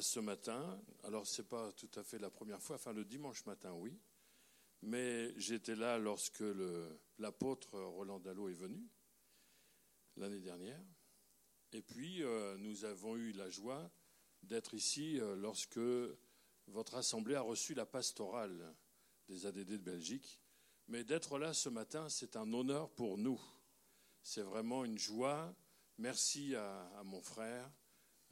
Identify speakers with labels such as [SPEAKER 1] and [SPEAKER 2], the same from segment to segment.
[SPEAKER 1] ce matin. Alors, ce n'est pas tout à fait la première fois, enfin le dimanche matin, oui. Mais j'étais là lorsque l'apôtre Roland Dallot est venu, l'année dernière. Et puis, euh, nous avons eu la joie d'être ici lorsque votre assemblée a reçu la pastorale des ADD de Belgique. Mais d'être là ce matin, c'est un honneur pour nous. C'est vraiment une joie Merci à, mon frère,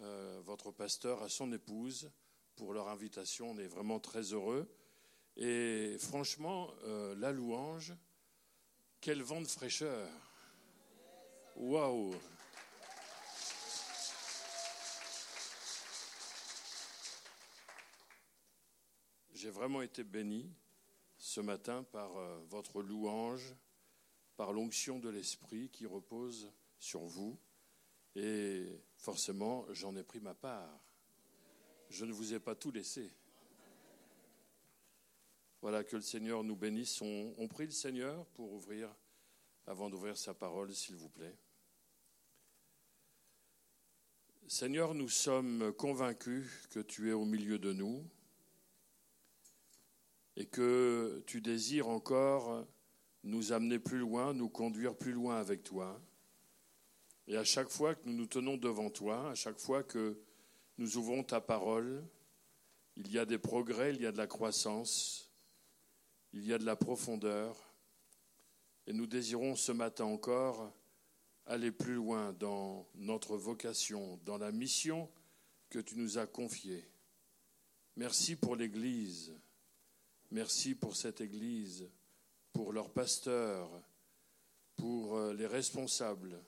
[SPEAKER 1] euh, votre pasteur, à son épouse pour leur invitation. On est vraiment très heureux. Et franchement, euh, la louange, quel vent de fraîcheur. Waouh J'ai vraiment été béni ce matin par euh, votre louange, par l'onction de l'Esprit qui repose sur vous. Et forcément, j'en ai pris ma part. Je ne vous ai pas tout laissé. Voilà, que le Seigneur nous bénisse. On, prie le Seigneur pour ouvrir, avant d'ouvrir sa parole, s'il vous plaît. Seigneur, nous sommes convaincus que tu es au milieu de nous et que tu désires encore nous amener plus loin, nous conduire plus loin avec toi. Et à chaque fois que nous nous tenons devant toi, à chaque fois que nous ouvrons ta parole, il y a des progrès, il y a de la croissance, il y a de la profondeur. Et nous désirons ce matin encore aller plus loin dans notre vocation, dans la mission que tu nous as confiée. Merci pour l'Église. Merci pour cette Église, pour leurs pasteurs, pour euh, les responsables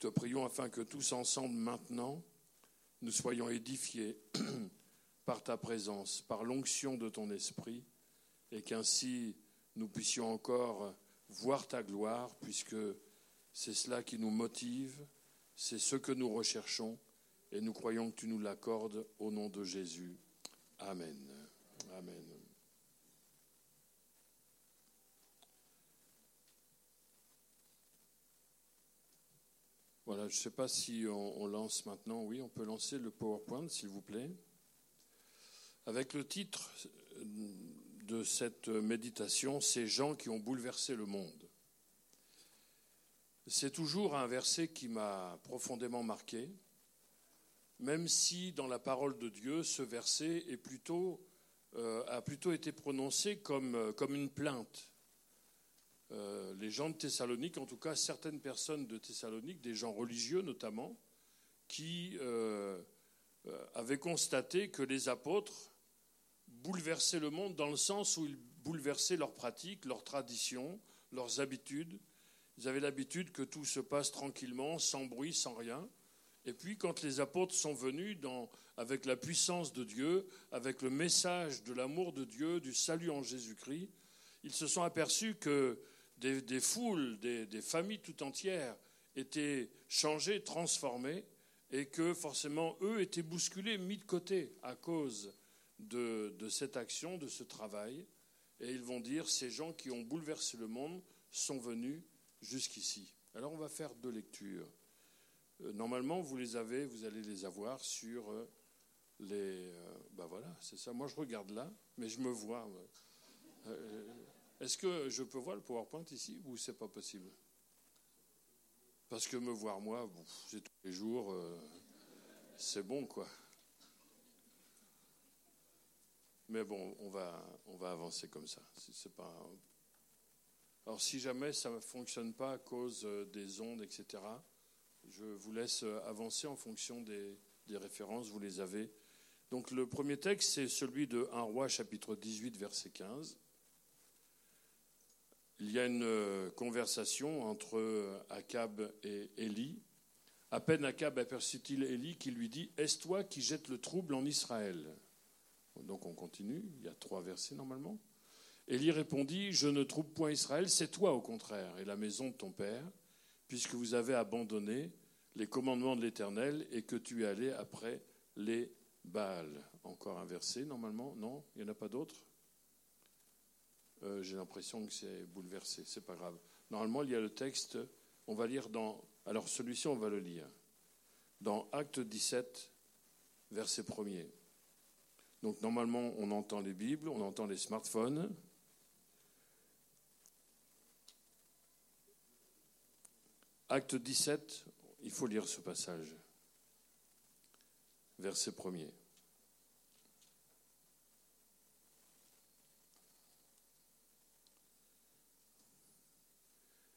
[SPEAKER 1] te prions afin que tous ensemble maintenant, nous soyons édifiés par ta présence, par l'onction de ton esprit, et qu'ainsi nous puissions encore voir ta gloire, puisque c'est cela qui nous motive, c'est ce que nous recherchons, et nous croyons que tu nous l'accordes au nom de Jésus. Amen. Amen. Voilà, je ne sais pas si on, lance maintenant. Oui, on peut lancer le PowerPoint, s'il vous plaît. Avec le titre de cette méditation, Ces gens qui ont bouleversé le monde. C'est toujours un verset qui m'a profondément marqué, même si dans la parole de Dieu, ce verset euh, a plutôt été prononcé comme, comme une plainte. Euh, les gens de Thessalonique, en tout cas certaines personnes de Thessalonique, des gens religieux notamment, qui euh, euh, avaient constaté que les apôtres bouleversaient le monde dans le sens où ils bouleversaient leurs pratiques, leurs traditions, leurs habitudes. Ils avaient l'habitude que tout se passe tranquillement, sans bruit, sans rien. Et puis quand les apôtres sont venus avec la puissance de Dieu, avec le message de l'amour de Dieu, du salut en Jésus-Christ, ils se sont aperçus que des, foules, des, familles tout entières étaient changées, transformées, et que forcément eux étaient bousculés, mis de côté à cause de, cette action, de ce travail. Et ils vont dire, ces gens qui ont bouleversé le monde sont venus jusqu'ici. Alors on va faire deux lectures. Euh, normalement, vous les avez, vous allez les avoir sur euh, les... ben voilà, c'est ça. Moi, je regarde là, mais je me vois. Est-ce que je peux voir le PowerPoint ici ou c'est pas possible? Parce que me voir moi, c'est tous les jours, euh, c'est bon quoi. Mais bon, on va, on va avancer comme ça. Alors si jamais ça ne fonctionne pas à cause euh, des ondes, etc., je vous laisse euh, avancer en fonction des, des références, vous les avez. Donc le premier texte, c'est celui de 1 roi chapitre 18, verset 15. Il y a une euh, conversation entre Akab et Élie. À peine Akab aperçut-il Élie qui lui dit Est-ce toi qui jettes le trouble en Israël? Donc on continue, il y a trois versets normalement. Élie répondit Je ne trouble point Israël, c'est toi au contraire, et la maison de ton père, puisque vous avez abandonné les commandements de l'Éternel et que tu es allé après les Baals. Encore un verset normalement Non Il n'y en a pas d'autres? Euh, J'ai l'impression que c'est bouleversé, c'est pas grave. Normalement, il y a le texte, on va lire dans. Alors celui-ci, on va le lire. Dans Acte 17, verset 1er. Donc normalement, on entend les Bibles, on entend les smartphones. Acte 17, il faut lire ce passage. Verset 1er.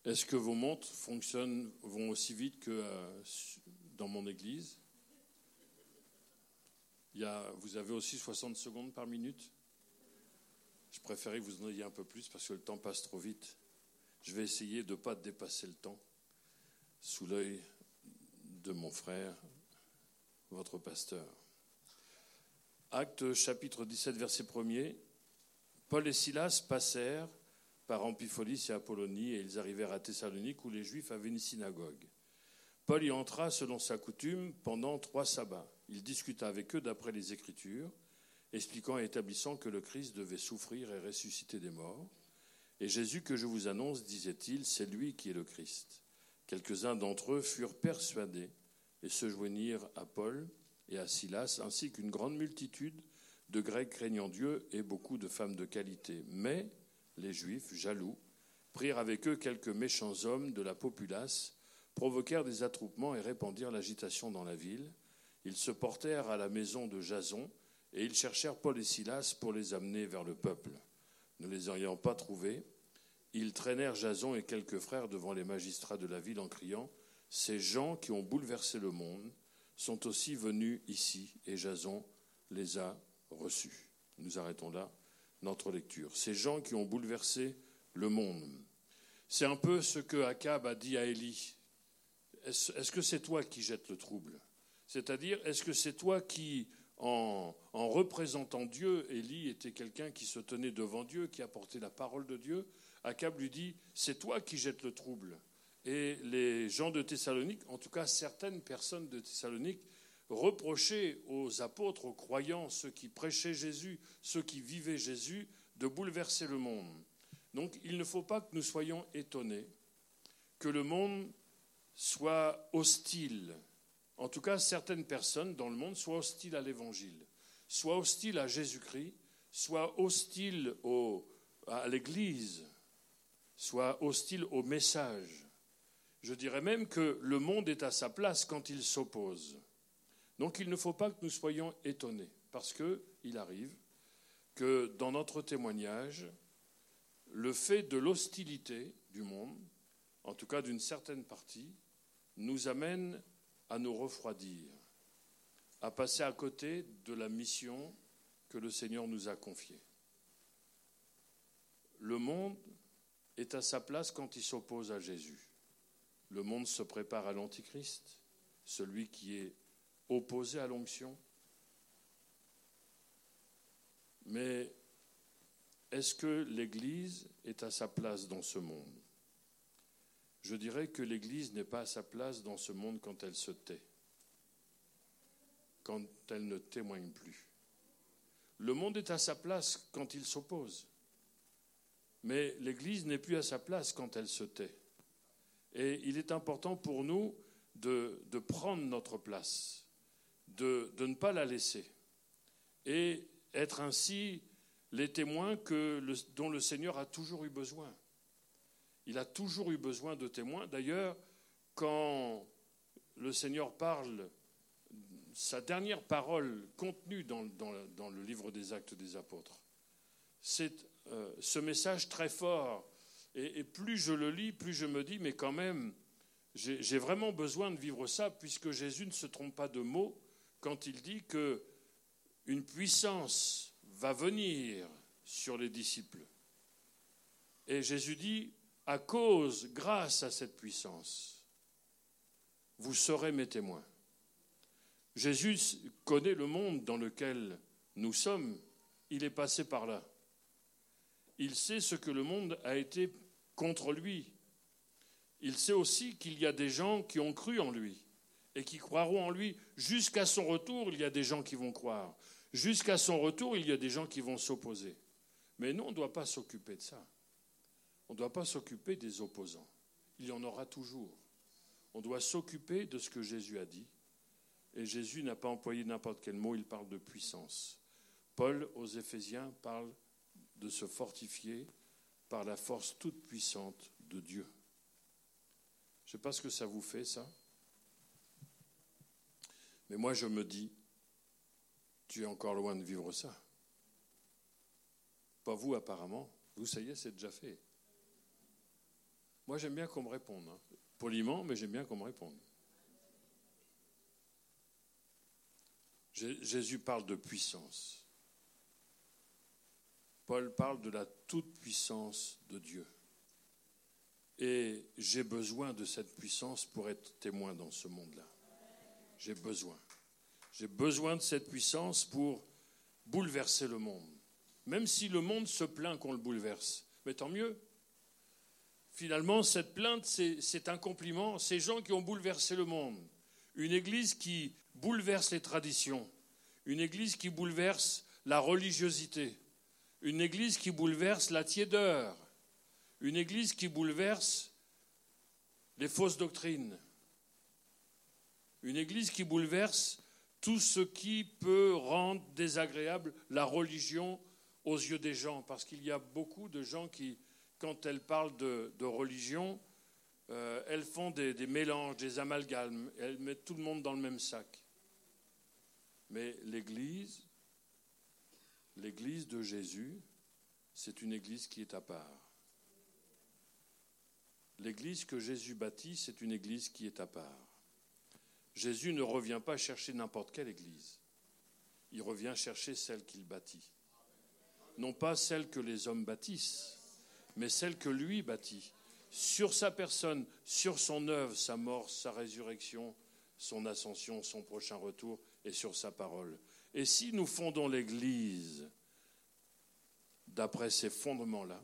[SPEAKER 1] Est-ce que vos montres fonctionnent, vont aussi vite que euh, dans mon église? Vous avez aussi 60 secondes par minute? Je préférais que vous en ayez un peu plus parce que le temps passe trop vite. Je vais essayer de ne pas dépasser le temps sous l'œil de mon frère, votre pasteur. Acte chapitre 17, verset 1er. Paul et Silas passèrent par Amphipolis et Apollonie, et ils arrivèrent à Thessalonique où les Juifs avaient une synagogue. Paul y entra selon sa coutume pendant trois sabbats. Il discuta avec eux d'après les Écritures, expliquant et établissant que le Christ devait souffrir et ressusciter des morts. Et Jésus que je vous annonce, disait-il, c'est lui qui est le Christ. Quelques-uns d'entre eux furent persuadés et se joignirent à Paul et à Silas, ainsi qu'une grande multitude de Grecs craignant Dieu et beaucoup de femmes de qualité. Mais les Juifs, jaloux, prirent avec eux quelques méchants hommes de la populace, provoquèrent des attroupements et répandirent l'agitation dans la ville. Ils se portèrent à la maison de Jason, et ils cherchèrent Paul et Silas pour les amener vers le peuple. Ne les ayant pas trouvés, ils traînèrent Jason et quelques frères devant les magistrats de la ville en criant Ces gens qui ont bouleversé le monde sont aussi venus ici, et Jason les a reçus. Nous arrêtons là notre lecture. Ces gens qui ont bouleversé le monde. C'est un peu ce que Akab a dit à Élie. Est-ce que c'est toi qui jettes le trouble? C'est-à-dire, est-ce que c'est toi qui, en, en, représentant Dieu, Élie était quelqu'un qui se tenait devant Dieu, qui apportait la parole de Dieu? Akab lui dit, c'est toi qui jettes le trouble. Et les gens de Thessalonique, en tout cas certaines personnes de Thessalonique, reprocher aux apôtres, aux croyants, ceux qui prêchaient Jésus, ceux qui vivaient Jésus, de bouleverser le monde. Donc il ne faut pas que nous soyons étonnés que le monde soit hostile. En tout cas, certaines personnes dans le monde soient hostiles à l'Évangile, soient hostiles à Jésus-Christ, soient hostiles à l'Église, soient hostiles au message. Je dirais même que le monde est à sa place quand il s'oppose. Donc il ne faut pas que nous soyons étonnés, parce qu'il arrive que dans notre témoignage, le fait de l'hostilité du monde, en tout cas d'une certaine partie, nous amène à nous refroidir, à passer à côté de la mission que le Seigneur nous a confiée. Le monde est à sa place quand il s'oppose à Jésus. Le monde se prépare à l'Antichrist, celui qui est opposé à l'onction. Mais est-ce que l'Église est à sa place dans ce monde? Je dirais que l'Église n'est pas à sa place dans ce monde quand elle se tait, quand elle ne témoigne plus. Le monde est à sa place quand il s'oppose, mais l'Église n'est plus à sa place quand elle se tait. Et il est important pour nous de, prendre notre place de, ne pas la laisser et être ainsi les témoins dont le Seigneur a toujours eu besoin. Il a toujours eu besoin de témoins. D'ailleurs, quand le Seigneur parle sa dernière parole contenue dans, le livre des actes des apôtres. C'est euh, ce message très fort. Et, plus je le lis, plus je me dis, mais quand même, j'ai vraiment besoin de vivre ça, puisque Jésus ne se trompe pas de mots quand il dit que une puissance va venir sur les disciples. Et Jésus dit, à cause, grâce à cette puissance, vous serez mes témoins. Jésus connaît le monde dans lequel nous sommes. Il est passé par là. Il sait ce que le monde a été contre lui. Il sait aussi qu'il y a des gens qui ont cru en lui et qui croiront en lui. Jusqu'à son retour, il y a des gens qui vont croire. Jusqu'à son retour, il y a des gens qui vont s'opposer. Mais nous, on ne doit pas s'occuper de ça. On ne doit pas s'occuper des opposants. Il y en aura toujours. On doit s'occuper de ce que Jésus a dit et Jésus n'a pas employé n'importe quel mot, il parle de puissance. Paul, aux Éphésiens, parle de se fortifier par la force toute puissante de Dieu. Je ne sais pas ce que ça vous fait, ça. Mais moi, je me dis, tu es encore loin de vivre ça. Pas vous, apparemment. Vous, ça y est, c'est déjà fait. Moi, j'aime bien qu'on me réponde. Hein. Poliment, mais j'aime bien qu'on me réponde. Jésus parle de puissance. Paul parle de la toute-puissance de Dieu. Et j'ai besoin de cette puissance pour être témoin dans ce monde-là. J'ai besoin. J'ai besoin de cette puissance pour bouleverser le monde. Même si le monde se plaint qu'on le bouleverse. Mais tant mieux. Finalement, cette plainte, c'est un compliment. Ces gens qui ont bouleversé le monde. Une église qui bouleverse les traditions, une église qui bouleverse la religiosité, une église qui bouleverse la tiédeur, une église qui bouleverse les fausses doctrines, une église qui bouleverse tout ce qui peut rendre désagréable la religion aux yeux des gens, parce qu'il y a beaucoup de gens qui, quand elles parlent de, religion, euh, elles font des, des mélanges, des amalgames, elles mettent tout le monde dans le même sac. Mais l'Église, l'Église de Jésus, c'est une Église qui est à part. L'Église que Jésus bâtit, c'est une Église qui est à part. Jésus ne revient pas chercher n'importe quelle Église. Il revient chercher celle qu'il bâtit. Non pas celle que les hommes bâtissent, mais celle que lui bâtit. Sur sa personne, sur son œuvre, sa mort, sa résurrection, son ascension, son prochain retour, et sur sa parole. Et si nous fondons l'Église d'après ces fondements-là,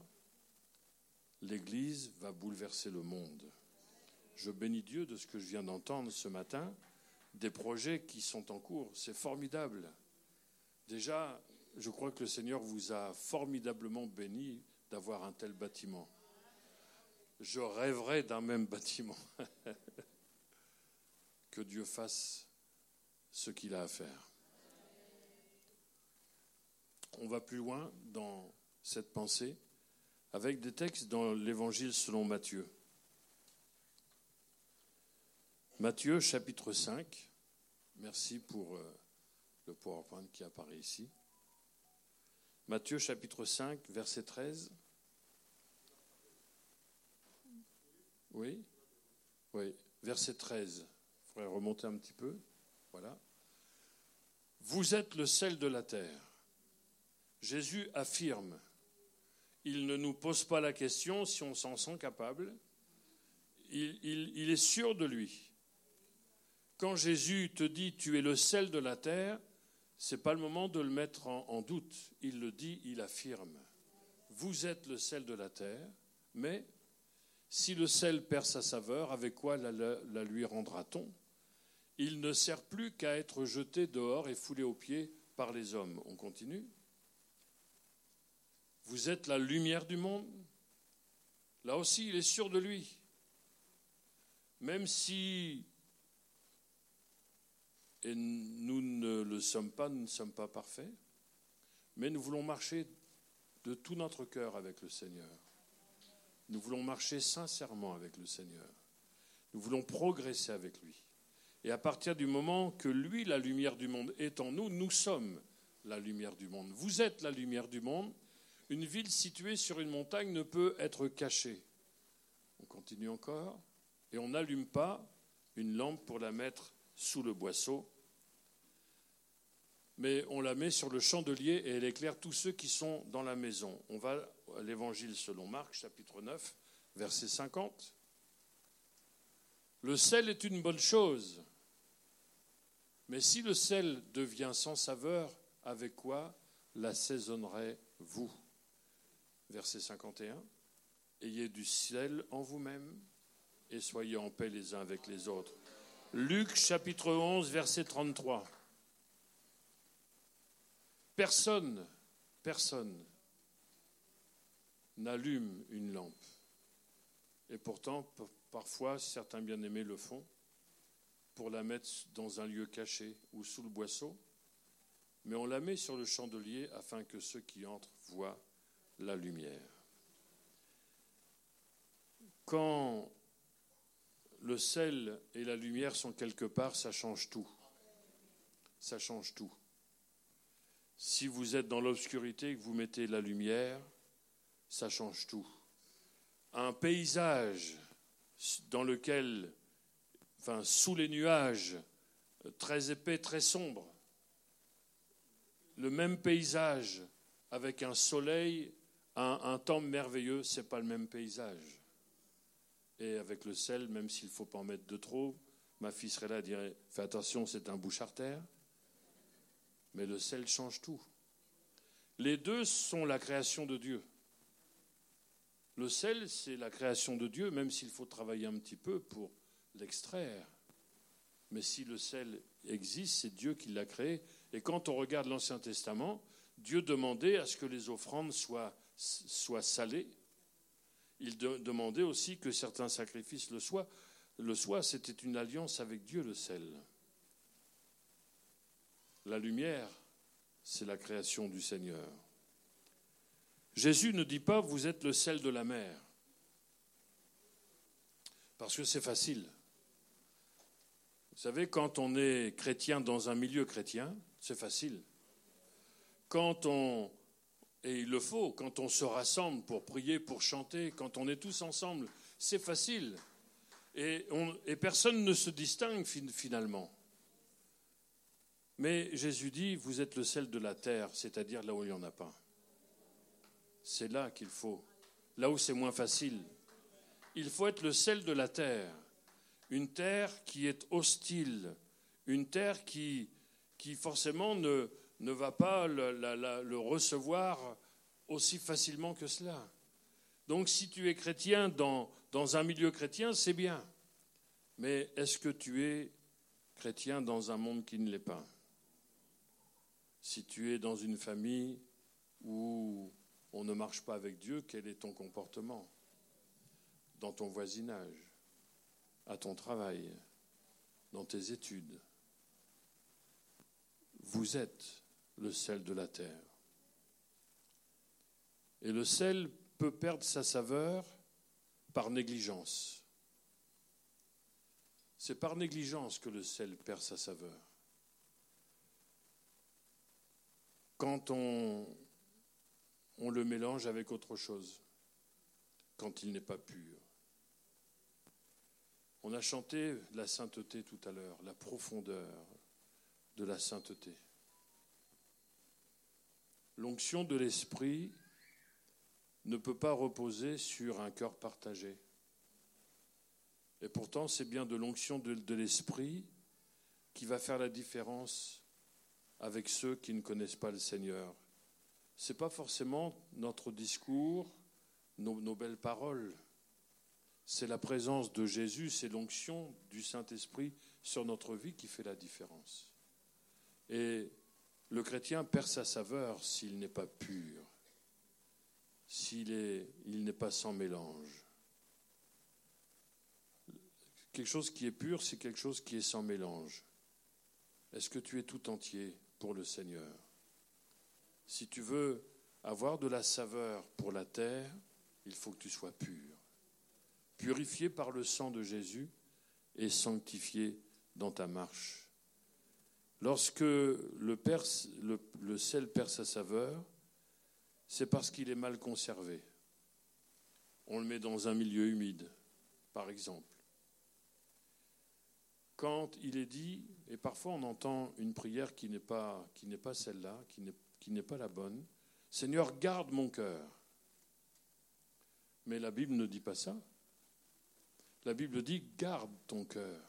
[SPEAKER 1] l'Église va bouleverser le monde. Je bénis Dieu de ce que je viens d'entendre ce matin, des projets qui sont en cours. C'est formidable. Déjà, je crois que le Seigneur vous a formidablement béni d'avoir un tel bâtiment. Je rêverais d'un même bâtiment. que Dieu fasse ce qu'il a à faire. On va plus loin dans cette pensée avec des textes dans l'Évangile selon Matthieu. Matthieu chapitre 5. Merci pour euh, le PowerPoint qui apparaît ici. Matthieu chapitre 5, verset 13. Oui? Oui, verset 13. Il faudrait remonter un petit peu. Voilà. Vous êtes le sel de la terre. Jésus affirme, il ne nous pose pas la question si on s'en sent capable, il, est sûr de lui. Quand Jésus te dit tu es le sel de la terre, ce n'est pas le moment de le mettre en, doute. Il le dit, il affirme. Vous êtes le sel de la terre, mais si le sel perd sa saveur, avec quoi la lui rendra-t-on? Il ne sert plus qu'à être jeté dehors et foulé aux pieds par les hommes. On continue. Vous êtes la lumière du monde. Là aussi, il est sûr de lui. Même si, et nous ne le sommes pas, nous ne sommes pas parfaits, mais nous voulons marcher de tout notre cœur avec le Seigneur. Nous voulons marcher sincèrement avec le Seigneur. Nous voulons progresser avec lui. Et à partir du moment que lui, la lumière du monde, est en nous, nous sommes la lumière du monde. Vous êtes la lumière du monde. Une ville située sur une montagne ne peut être cachée. On continue encore. Et on n'allume pas une lampe pour la mettre sous le boisseau, mais on la met sur le chandelier et elle éclaire tous ceux qui sont dans la maison. On va à l'évangile selon Marc, chapitre 9, verset 50. Le sel est une bonne chose, mais si le sel devient sans saveur, avec quoi l'assaisonnerez-vous? Verset 51. Ayez du sel en vous-même et soyez en paix les uns avec les autres. Luc chapitre 11, verset 33. Personne, personne n'allume une lampe. Et pourtant, parfois, certains bien-aimés le font pour la mettre dans un lieu caché ou sous le boisseau, mais on la met sur le chandelier afin que ceux qui entrent voient la lumière. Quand le sel et la lumière sont quelque part, ça change tout. Ça change tout. Si vous êtes dans l'obscurité et que vous mettez la lumière, ça change tout. Un paysage dans lequel, enfin, sous les nuages, très épais, très sombre, le même paysage avec un soleil, un, un temps merveilleux, ce n'est pas le même paysage. Et avec le sel, même s'il ne faut pas en mettre de trop, ma fille serait là et dirait Fais attention, c'est un bouche terre. Mais le sel change tout. Les deux sont la création de Dieu. Le sel, c'est la création de Dieu, même s'il faut travailler un petit peu pour l'extraire. Mais si le sel existe, c'est Dieu qui l'a créé. Et quand on regarde l'Ancien Testament, Dieu demandait à ce que les offrandes soient, soient salées. Il demandait aussi que certains sacrifices le soient. Le soient, c'était une alliance avec Dieu, le sel. La lumière, c'est la création du Seigneur. Jésus ne dit pas vous êtes le sel de la mer, parce que c'est facile. Vous savez, quand on est chrétien dans un milieu chrétien, c'est facile. Quand on, et il le faut, quand on se rassemble pour prier, pour chanter, quand on est tous ensemble, c'est facile. Et, personne ne se distingue finalement. Mais Jésus dit, vous êtes le sel de la terre, c'est-à-dire là où il n'y en a pas. C'est là qu'il faut, là où c'est moins facile. Il faut être le sel de la terre, une terre qui est hostile, une terre qui, qui forcément ne, ne va pas le, recevoir aussi facilement que cela. Donc si tu es chrétien dans, dans un milieu chrétien, c'est bien. Mais est-ce que tu es chrétien dans un monde qui ne l'est pas? Si tu es dans une famille où on ne marche pas avec Dieu, quel est ton comportement? Dans ton voisinage, à ton travail, dans tes études? Vous êtes le sel de la terre. Et le sel peut perdre sa saveur par négligence. C'est par négligence que le sel perd sa saveur. quand on, on le mélange avec autre chose, quand il n'est pas pur. On a chanté la sainteté tout à l'heure, la profondeur de la sainteté. L'onction de l'esprit ne peut pas reposer sur un cœur partagé. Et pourtant, c'est bien de l'onction de, l'esprit qui va faire la différence avec ceux qui ne connaissent pas le Seigneur. Ce n'est pas forcément notre discours, nos, nos belles paroles. C'est la présence de Jésus, c'est l'onction du Saint-Esprit sur notre vie qui fait la différence. Et le chrétien perd sa saveur s'il n'est pas pur, s'il il n'est pas sans mélange. Quelque chose qui est pur, c'est quelque chose qui est sans mélange. Est-ce que tu es tout entier pour le Seigneur? Si tu veux avoir de la saveur pour la terre, il faut que tu sois pur. Purifié par le sang de Jésus et sanctifié dans ta marche. Lorsque le, sel perd sa saveur, c'est parce qu'il est mal conservé. On le met dans un milieu humide, par exemple. Quand il est dit, et parfois on entend une prière qui n'est pas, qui n'est pas celle-là, qui n'est pas la bonne, Seigneur, garde mon cœur. Mais la Bible ne dit pas ça. La Bible dit, garde ton cœur.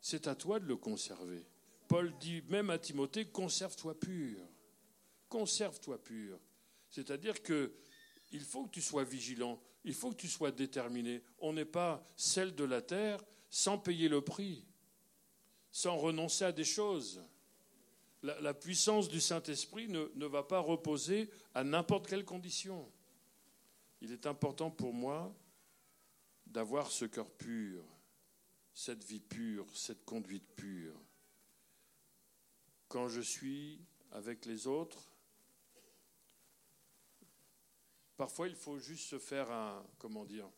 [SPEAKER 1] C'est à toi de le conserver. Paul dit même à Timothée, conserve-toi pur. Conserve-toi pur. C'est-à-dire que il faut que tu sois vigilant, il faut que tu sois déterminé. On n'est pas celle de la terre sans payer le prix, sans renoncer à des choses. La, puissance du Saint-Esprit ne, ne va pas reposer à n'importe quelle condition. Il est important pour moi d'avoir ce cœur pur, cette vie pure, cette conduite pure. Quand je suis avec les autres, parfois il faut juste se faire un, comment dire,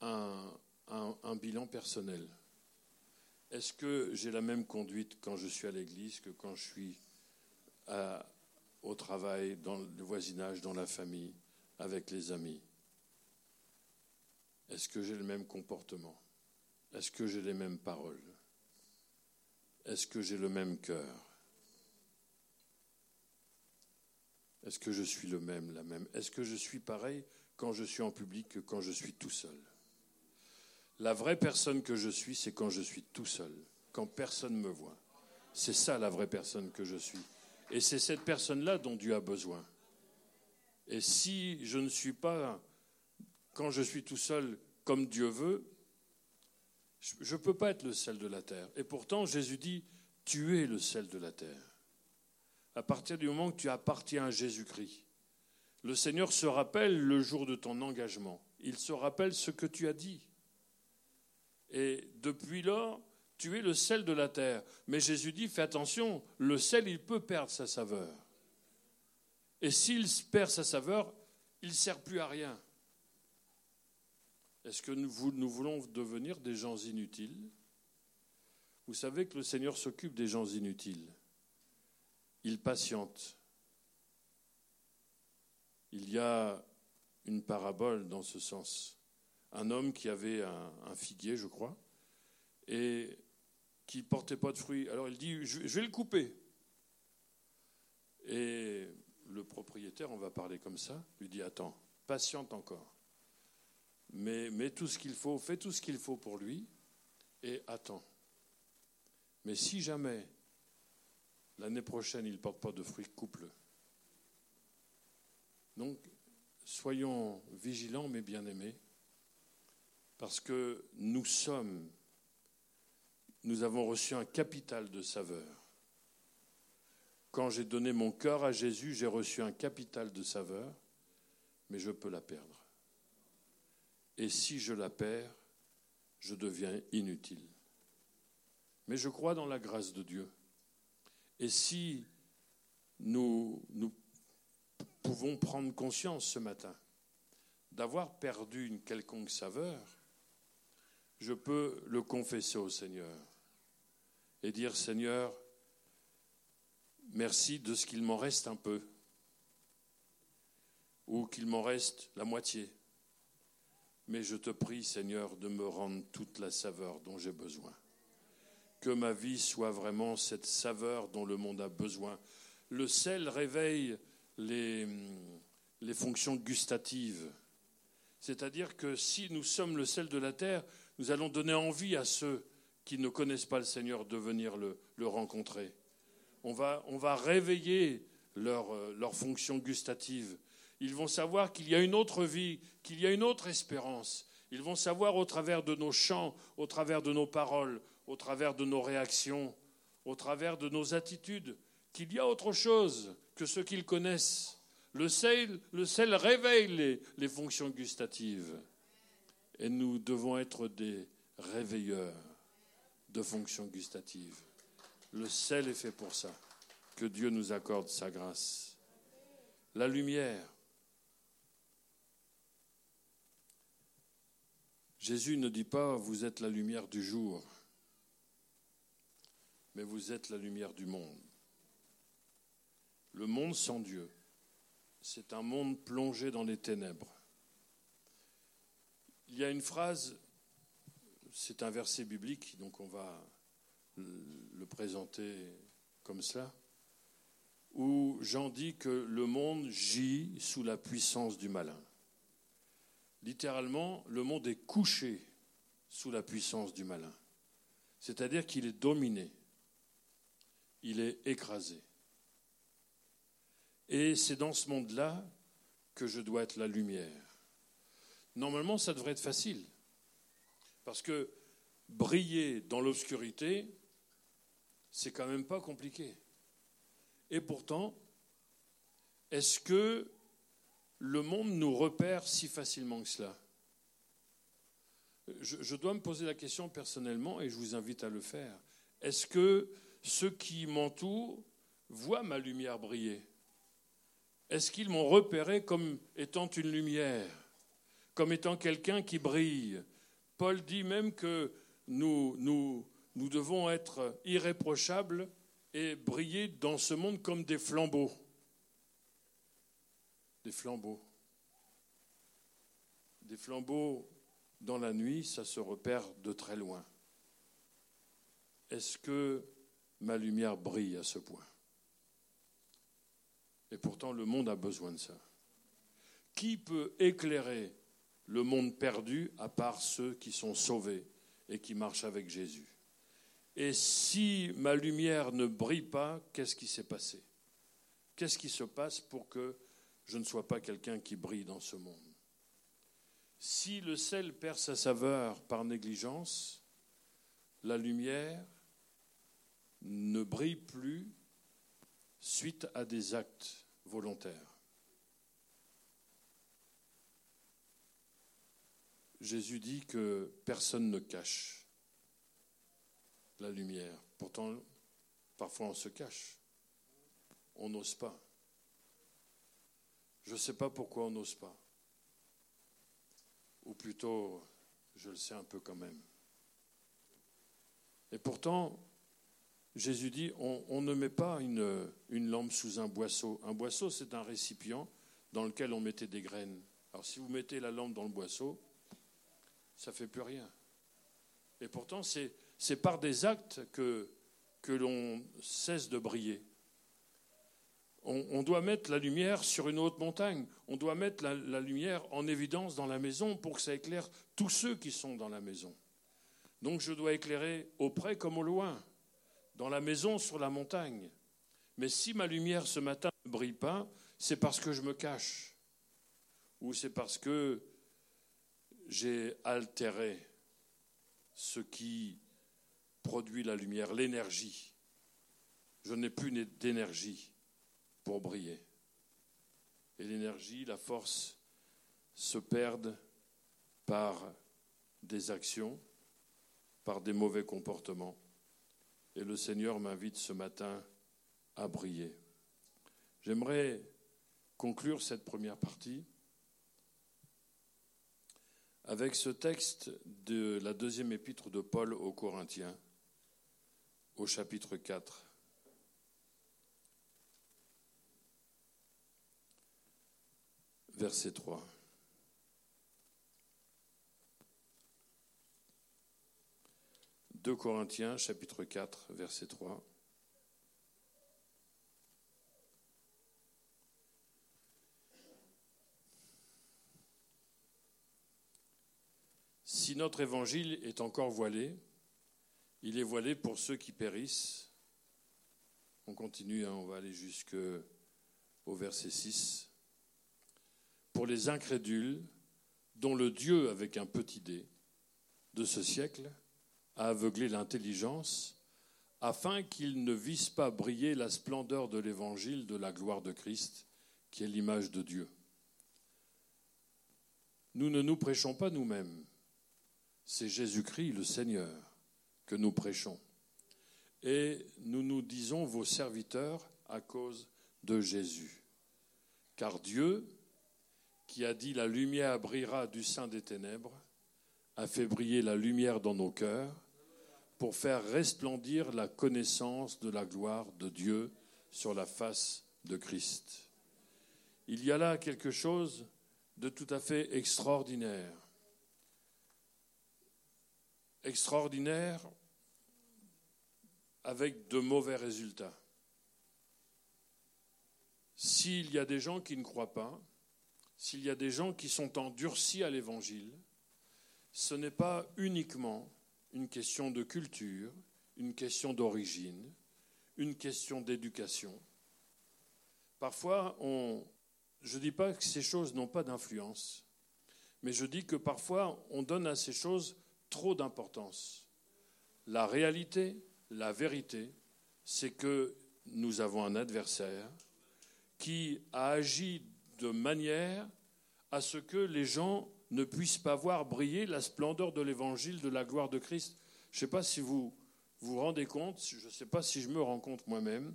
[SPEAKER 1] un, bilan personnel. Est-ce que j'ai la même conduite quand je suis à l'église que quand je suis au travail, dans le voisinage, dans la famille, avec les amis? Est-ce que j'ai le même comportement? Est-ce que j'ai les mêmes paroles? Est-ce que j'ai le même cœur? Est-ce que je suis le même, la même? Est-ce que je suis pareil quand je suis en public que quand je suis tout seul? La vraie personne que je suis, c'est quand je suis tout seul, quand personne ne me voit. C'est ça la vraie personne que je suis. Et c'est cette personne-là dont Dieu a besoin. Et si je ne suis pas, quand je suis tout seul, comme Dieu veut, je ne peux pas être le sel de la terre. Et pourtant, Jésus dit, tu es le sel de la terre. À partir du moment que tu appartiens à Jésus-Christ, le Seigneur se rappelle le jour de ton engagement. Il se rappelle ce que tu as dit. Et depuis lors, tu es le sel de la terre. Mais Jésus dit, fais attention, le sel, il peut perdre sa saveur. Et s'il perd sa saveur, il ne sert plus à rien. Est-ce que nous, voulons devenir des gens inutiles? Vous savez que le Seigneur s'occupe des gens inutiles. Il patiente. Il y a une parabole dans ce sens. Un homme qui avait un, un figuier, je crois, et qui ne portait pas de fruits. Alors il dit, je vais le couper. Et le propriétaire, on va parler comme ça, lui dit, attends, patiente encore. Mais mets tout ce qu'il faut, fais tout ce qu'il faut pour lui, et attends. Mais si jamais l'année prochaine il ne porte pas de fruits, coupe-le. Donc, soyons vigilants, mes bien-aimés, parce que nous sommes nous avons reçu un capital de saveur. Quand j'ai donné mon cœur à Jésus, j'ai reçu un capital de saveur, mais je peux la perdre. Et si je la perds, je deviens inutile. Mais je crois dans la grâce de Dieu. Et si nous, pouvons prendre conscience ce matin d'avoir perdu une quelconque saveur, je peux le confesser au Seigneur et dire Seigneur, merci de ce qu'il m'en reste un peu, ou qu'il m'en reste la moitié. Mais je te prie, Seigneur, de me rendre toute la saveur dont j'ai besoin. Que ma vie soit vraiment cette saveur dont le monde a besoin. Le sel réveille les, les fonctions gustatives. C'est-à-dire que si nous sommes le sel de la terre, nous allons donner envie à ceux qui ne connaissent pas le Seigneur de venir le, rencontrer. On va, réveiller leur, euh, leur fonction gustative. Ils vont savoir qu'il y a une autre vie, qu'il y a une autre espérance. Ils vont savoir au travers de nos chants, au travers de nos paroles, au travers de nos réactions, au travers de nos attitudes, qu'il y a autre chose que ce qu'ils connaissent. Le sel, le sel réveille les, les fonctions gustatives. Et nous devons être des réveilleurs de fonctions gustatives. Le sel est fait pour ça. Que Dieu nous accorde sa grâce. La lumière. Jésus ne dit pas vous êtes la lumière du jour, mais vous êtes la lumière du monde. Le monde sans Dieu, c'est un monde plongé dans les ténèbres. Il y a une phrase, c'est un verset biblique, donc on va le présenter comme cela, où Jean dit que le monde gît sous la puissance du malin. Littéralement, le monde est couché sous la puissance du malin. C'est-à-dire qu'il est dominé, il est écrasé. Et c'est dans ce monde-là que je dois être la lumière. Normalement, ça devrait être facile. Parce que briller dans l'obscurité, c'est quand même pas compliqué. Et pourtant, est-ce que le monde nous repère si facilement que cela je, dois me poser la question personnellement et je vous invite à le faire. Est-ce que ceux qui m'entourent voient ma lumière briller? Est-ce qu'ils m'ont repéré comme étant une lumière, comme étant quelqu'un qui brille? Paul dit même que nous devons être irréprochables et briller dans ce monde comme des flambeaux. Des flambeaux. Des flambeaux dans la nuit, ça se repère de très loin. Est-ce que ma lumière brille à ce point? Et pourtant, le monde a besoin de ça. Qui peut éclairer le monde perdu à part ceux qui sont sauvés et qui marchent avec Jésus? Et si ma lumière ne brille pas, qu'est-ce qui s'est passé? Qu'est-ce qui se passe pour que je ne sois pas quelqu'un qui brille dans ce monde Si le sel perd sa saveur par négligence, la lumière ne brille plus suite à des actes volontaires. Jésus dit que personne ne cache la lumière. Pourtant, parfois on se cache. On n'ose pas. Je ne sais pas pourquoi on n'ose pas. Ou plutôt, je le sais un peu quand même. Et pourtant, Jésus dit, on, ne met pas une, lampe sous un boisseau. Un boisseau, c'est un récipient dans lequel on mettait des graines. Alors si vous mettez la lampe dans le boisseau, ça ne fait plus rien. Et pourtant, c'est par des actes que, que l'on cesse de briller. On, doit mettre la lumière sur une haute montagne. On doit mettre la, la lumière en évidence dans la maison pour que ça éclaire tous ceux qui sont dans la maison. Donc je dois éclairer auprès comme au loin dans la maison sur la montagne. Mais si ma lumière ce matin ne brille pas, c'est parce que je me cache. Ou c'est parce que j'ai altéré ce qui produit la lumière, l'énergie. Je n'ai plus d'énergie pour briller. Et l'énergie, la force se perdent par des actions, par des mauvais comportements. Et le Seigneur m'invite ce matin à briller. J'aimerais conclure cette première partie avec ce texte de la deuxième épître de Paul aux Corinthiens, au chapitre 4. Verset 3. 2 Corinthiens chapitre 4 verset 3. Si notre évangile est encore voilé, il est voilé pour ceux qui périssent. On continue, hein, on va aller jusqu'au verset 6. Les incrédules, dont le Dieu avec un petit dé de ce siècle à aveugler l'intelligence, afin qu'ils ne vissent pas briller la splendeur de l'évangile de la gloire de Christ, qui est l'image de Dieu. Nous ne nous prêchons pas nous-mêmes, c'est Jésus-Christ le Seigneur que nous prêchons. Et nous nous disons vos serviteurs à cause de Jésus. Car Dieu, qui a dit la lumière brillera du sein des ténèbres, a fait briller la lumière dans nos cœurs pour faire resplendir la connaissance de la gloire de Dieu sur la face de Christ. Il y a là quelque chose de tout à fait extraordinaire. Extraordinaire avec de mauvais résultats. S'il y a des gens qui ne croient pas, s'il y a des gens qui sont endurcis à l'Évangile, ce n'est pas uniquement une question de culture, une question d'origine, une question d'éducation. Parfois, je ne dis pas que ces choses n'ont pas d'influence, mais je dis que parfois, on donne à ces choses trop d'importance. La réalité, la vérité, c'est que nous avons un adversaire qui a agi de manière à ce que les gens ne puissent pas voir briller la splendeur de l'évangile de la gloire de Christ. Je ne sais pas si vous vous rendez compte, je ne sais pas si je me rends compte moi-même,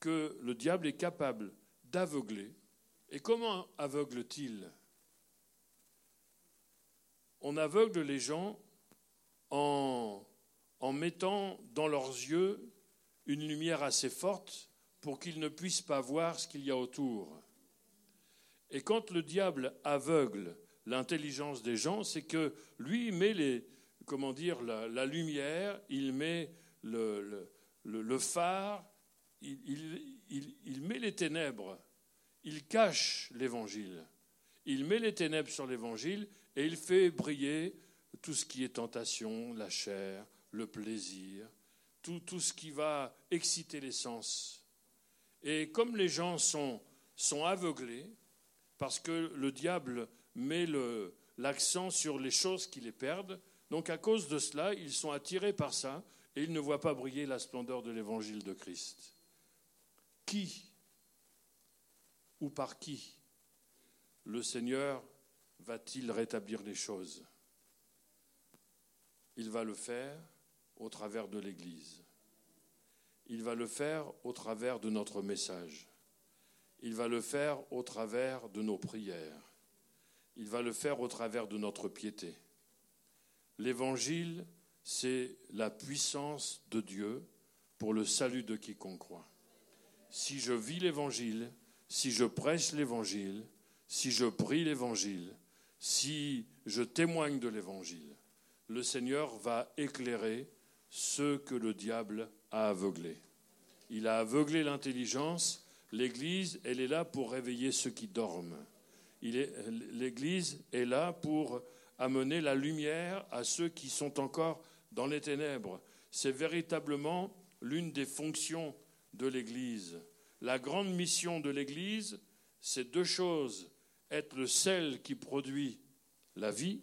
[SPEAKER 1] que le diable est capable d'aveugler. Et comment aveugle-t-il? On aveugle les gens en, en mettant dans leurs yeux une lumière assez forte pour qu'ils ne puissent pas voir ce qu'il y a autour. Et quand le diable aveugle l'intelligence des gens, c'est que lui met les, comment dire, la, lumière, il met le, phare, il, il, met les ténèbres, il cache l'évangile, il met les ténèbres sur l'évangile et il fait briller tout ce qui est tentation, la chair, le plaisir, tout, tout ce qui va exciter les sens. Et comme les gens sont, sont aveuglés, parce que le diable met l'accent sur les choses qui les perdent. Donc à cause de cela, ils sont attirés par ça et ils ne voient pas briller la splendeur de l'évangile de Christ. Qui ou par qui le Seigneur va-t-il rétablir les choses? Il va le faire au travers de l'Église. Il va le faire au travers de notre message. Il va le faire au travers de nos prières il va le faire au travers de notre piété. L'évangile, c'est la puissance de Dieu pour le salut de quiconque croit. Si je vis l'évangile, si je prêche l'évangile, si je prie l'évangile, si je témoigne de l'évangile, le Seigneur va éclairer ceux que le diable a aveuglés. Il a aveuglé l'intelligence. L'Église, elle est là pour réveiller ceux qui dorment. L'Église est là pour amener la lumière à ceux qui sont encore dans les ténèbres. C'est véritablement l'une des fonctions de l'Église. La grande mission de l'Église, c'est deux choses. Être le sel qui produit la vie,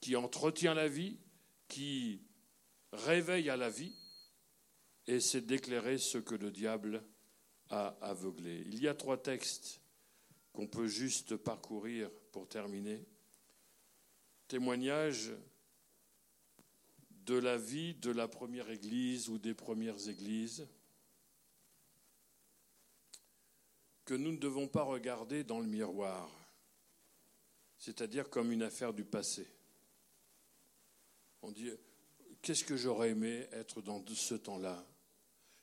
[SPEAKER 1] qui entretient la vie, qui réveille à la vie, et c'est d'éclairer ce que le diable a aveuglé. Il y a trois textes qu'on peut juste parcourir pour terminer. Témoignage de la vie de la première Église ou des premières Églises que nous ne devons pas regarder dans le miroir, c'est-à-dire comme une affaire du passé. On dit, qu'est-ce que j'aurais aimé être dans ce temps-là?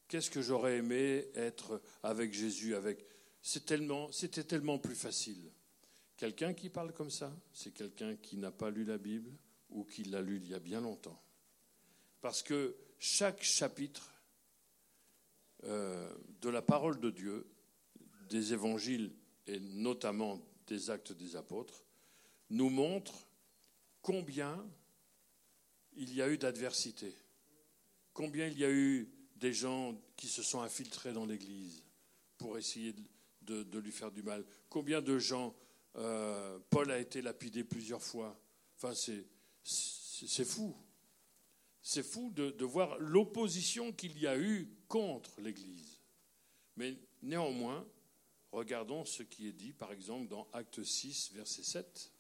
[SPEAKER 1] Qu'est-ce que j'aurais aimé être avec Jésus, avec c'était tellement plus facile. Quelqu'un qui parle comme ça, c'est quelqu'un qui n'a pas lu la Bible ou qui l'a lu il y a bien longtemps. Parce que chaque chapitre euh, de la parole de Dieu, des évangiles et notamment des actes des apôtres, nous montre combien il y a eu d'adversité, combien il y a eu des gens qui se sont infiltrés dans l'Église pour essayer de lui faire du mal. Combien de gens, euh, Paul a été lapidé plusieurs fois. Enfin, c'est fou. C'est fou de, de voir l'opposition qu'il y a eu contre l'Église. Mais néanmoins, regardons ce qui est dit, par exemple, dans Acte 6, verset 7.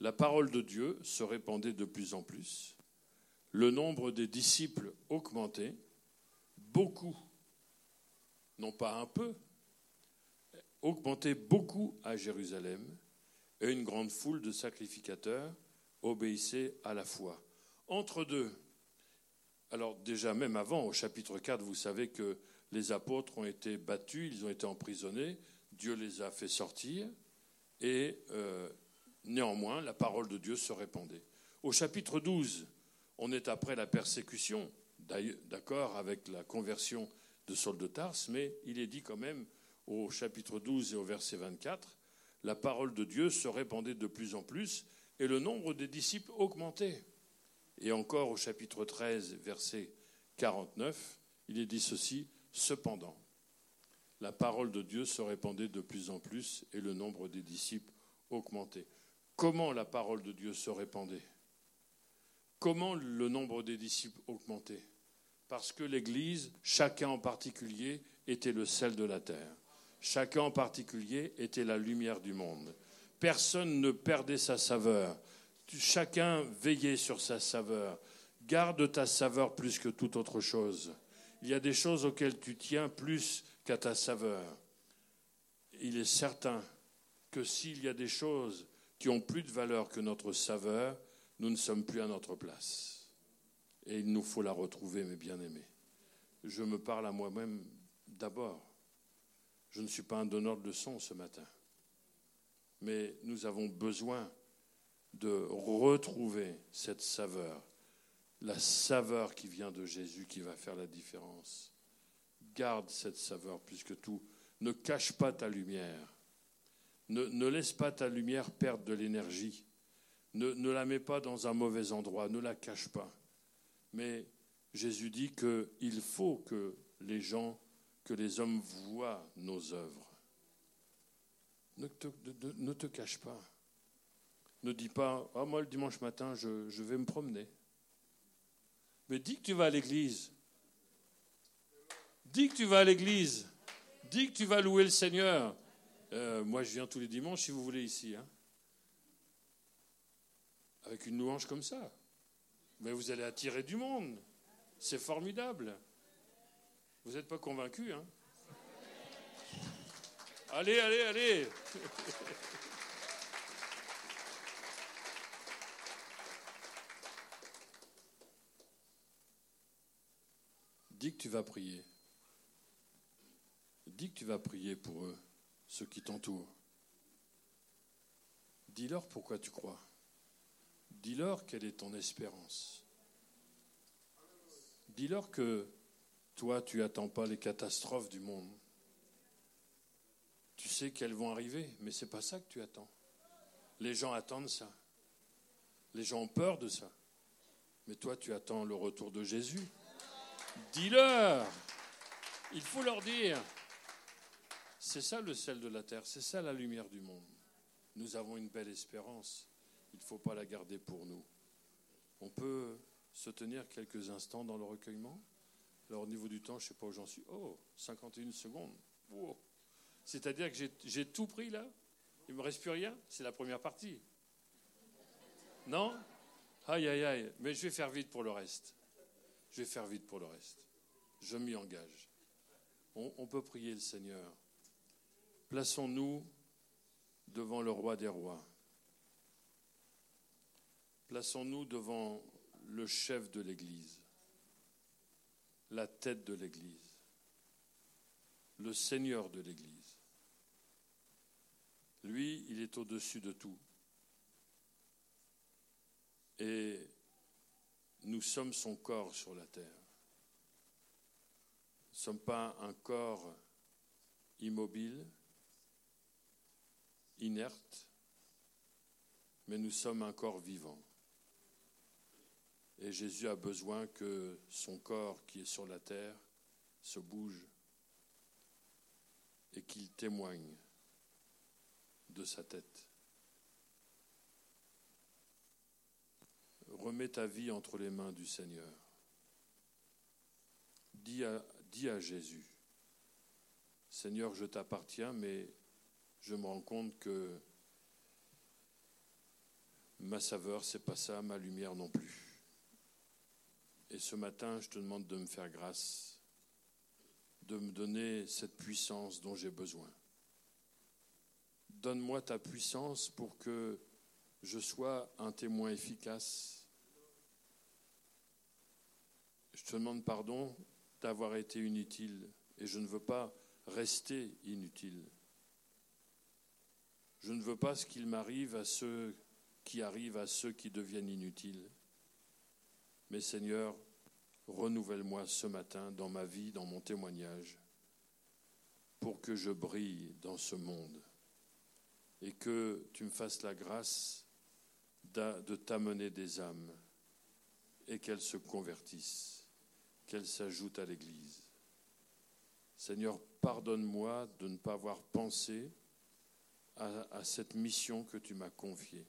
[SPEAKER 1] La parole de Dieu se répandait de plus en plus, le nombre des disciples augmentait, beaucoup, non pas un peu, augmentait beaucoup à Jérusalem, et une grande foule de sacrificateurs obéissaient à la foi. Entre deux, alors déjà même avant, au chapitre 4, vous savez que les apôtres ont été battus, ils ont été emprisonnés, Dieu les a fait sortir, et euh, néanmoins la parole de Dieu se répandait. Au chapitre 12, on est après la persécution, d'accord avec la conversion de Saul de Tarse, mais il est dit quand même au chapitre 12 et au verset 24, la parole de Dieu se répandait de plus en plus et le nombre des disciples augmentait. Et encore au chapitre 13, verset 49, il est dit ceci, cependant, la parole de Dieu se répandait de plus en plus et le nombre des disciples augmentait. Comment la parole de Dieu se répandait? Comment le nombre des disciples augmentait? Parce que l'Église, chacun en particulier, était le sel de la terre. Chacun en particulier était la lumière du monde. Personne ne perdait sa saveur. Chacun veillait sur sa saveur. Garde ta saveur plus que toute autre chose. Il y a des choses auxquelles tu tiens plus qu'à ta saveur. Il est certain que s'il y a des choses qui ont plus de valeur que notre saveur, nous ne sommes plus à notre place. Et il nous faut la retrouver, mes bien-aimés. Je me parle à moi-même d'abord. Je ne suis pas un donneur de leçons ce matin. Mais nous avons besoin de retrouver cette saveur, la saveur qui vient de Jésus qui va faire la différence. Garde cette saveur plus que tout. Ne cache pas ta lumière. Ne, laisse pas ta lumière perdre de l'énergie. Ne, ne la mets pas dans un mauvais endroit. Ne la cache pas. Mais Jésus dit qu'il faut que les gens que les hommes voient nos œuvres. Ne te, cache pas. Ne dis pas, ah, moi le dimanche matin, je, vais me promener. Mais dis que tu vas à l'église. Dis que tu vas à l'église. Dis que tu vas louer le Seigneur. Euh, moi, je viens tous les dimanches, si vous voulez, ici. Hein. Avec une louange comme ça. Mais vous allez attirer du monde. C'est formidable. Vous n'êtes pas convaincu, hein Allez, allez, allez Dis que tu vas prier. Dis que tu vas prier pour eux, ceux qui t'entourent. Dis-leur pourquoi tu crois. Dis-leur quelle est ton espérance. Dis-leur que toi, tu n'attends pas les catastrophes du monde. Tu sais qu'elles vont arriver, mais ce n'est pas ça que tu attends. Les gens attendent ça. Les gens ont peur de ça. Mais toi, tu attends le retour de Jésus. Dis-leur. Il faut leur dire. C'est ça le sel de la terre, c'est ça la lumière du monde. Nous avons une belle espérance. Il ne faut pas la garder pour nous. On peut se tenir quelques instants dans le recueillement? Alors au niveau du temps, je ne sais pas où j'en suis. Oh, 51 secondes. C'est-à-dire que j'ai tout pris là? Il ne me reste plus rien? C'est la première partie. Non? Aïe, aïe, aïe. Mais je vais faire vite pour le reste. Je vais faire vite pour le reste. Je m'y engage. On, on peut prier le Seigneur. Plaçons-nous devant le roi des rois. Plaçons-nous devant le chef de l'Église la tête de l'Église, le Seigneur de l'Église. Lui, il est au-dessus de tout. Et nous sommes son corps sur la terre. Nous ne sommes pas un corps immobile, inerte, mais nous sommes un corps vivant. Et Jésus a besoin que son corps qui est sur la terre se bouge et qu'il témoigne de sa tête. Remets ta vie entre les mains du Seigneur. Dis à, dis à Jésus, Seigneur, je t'appartiens, mais je me rends compte que ma saveur, c'est pas ça, ma lumière non plus. Et ce matin, je te demande de me faire grâce, de me donner cette puissance dont j'ai besoin. donne-moi ta puissance pour que je sois un témoin efficace. Je te demande pardon d'avoir été inutile et je ne veux pas rester inutile. Je ne veux pas ce qu'il m'arrive à ceux qui arrivent à ceux qui deviennent inutiles. Mais Seigneur, renouvelle-moi ce matin dans ma vie, dans mon témoignage, pour que je brille dans ce monde et que tu me fasses la grâce de t'amener des âmes et qu'elles se convertissent, qu'elles s'ajoutent à l'Église. Seigneur, pardonne-moi de ne pas avoir pensé à, cette mission que tu m'as confiée.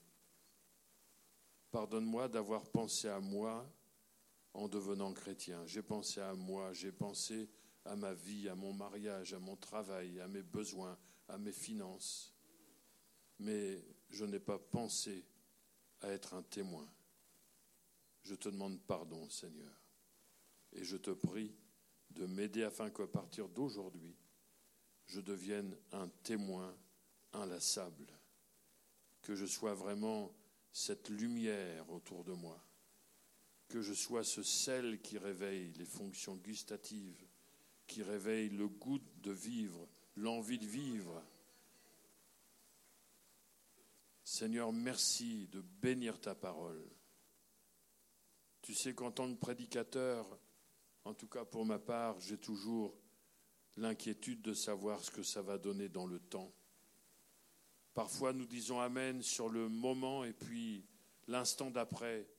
[SPEAKER 1] Pardonne-moi d'avoir pensé à moi en devenant chrétien. J'ai pensé à moi, j'ai pensé à ma vie, à mon mariage, à mon travail, à mes besoins, à mes finances. Mais je n'ai pas pensé à être un témoin. Je te demande pardon, Seigneur. Et je te prie de m'aider afin qu'à partir d'aujourd'hui, je devienne un témoin inlassable, que je sois vraiment cette lumière autour de moi, que je sois ce sel qui réveille les fonctions gustatives, qui réveille le goût de vivre, l'envie de vivre. Seigneur, merci de bénir ta parole. Tu sais qu'en tant que prédicateur, en tout cas pour ma part, j'ai toujours l'inquiétude de savoir ce que ça va donner dans le temps. Parfois, nous disons Amen sur le moment et puis l'instant d'après,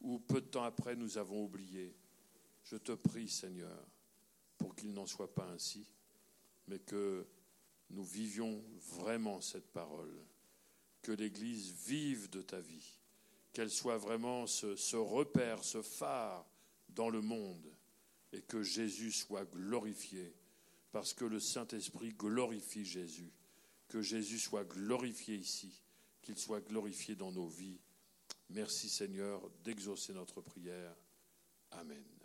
[SPEAKER 1] ou peu de temps après, nous avons oublié. Je te prie, Seigneur, pour qu'il n'en soit pas ainsi, mais que nous vivions vraiment cette parole, que l'Église vive de ta vie, qu'elle soit vraiment ce, repère, ce phare dans le monde, et que Jésus soit glorifié, parce que le Saint-Esprit glorifie Jésus que Jésus soit glorifié ici, qu'il soit glorifié dans nos vies. Merci Seigneur d'exaucer notre prière. Amen.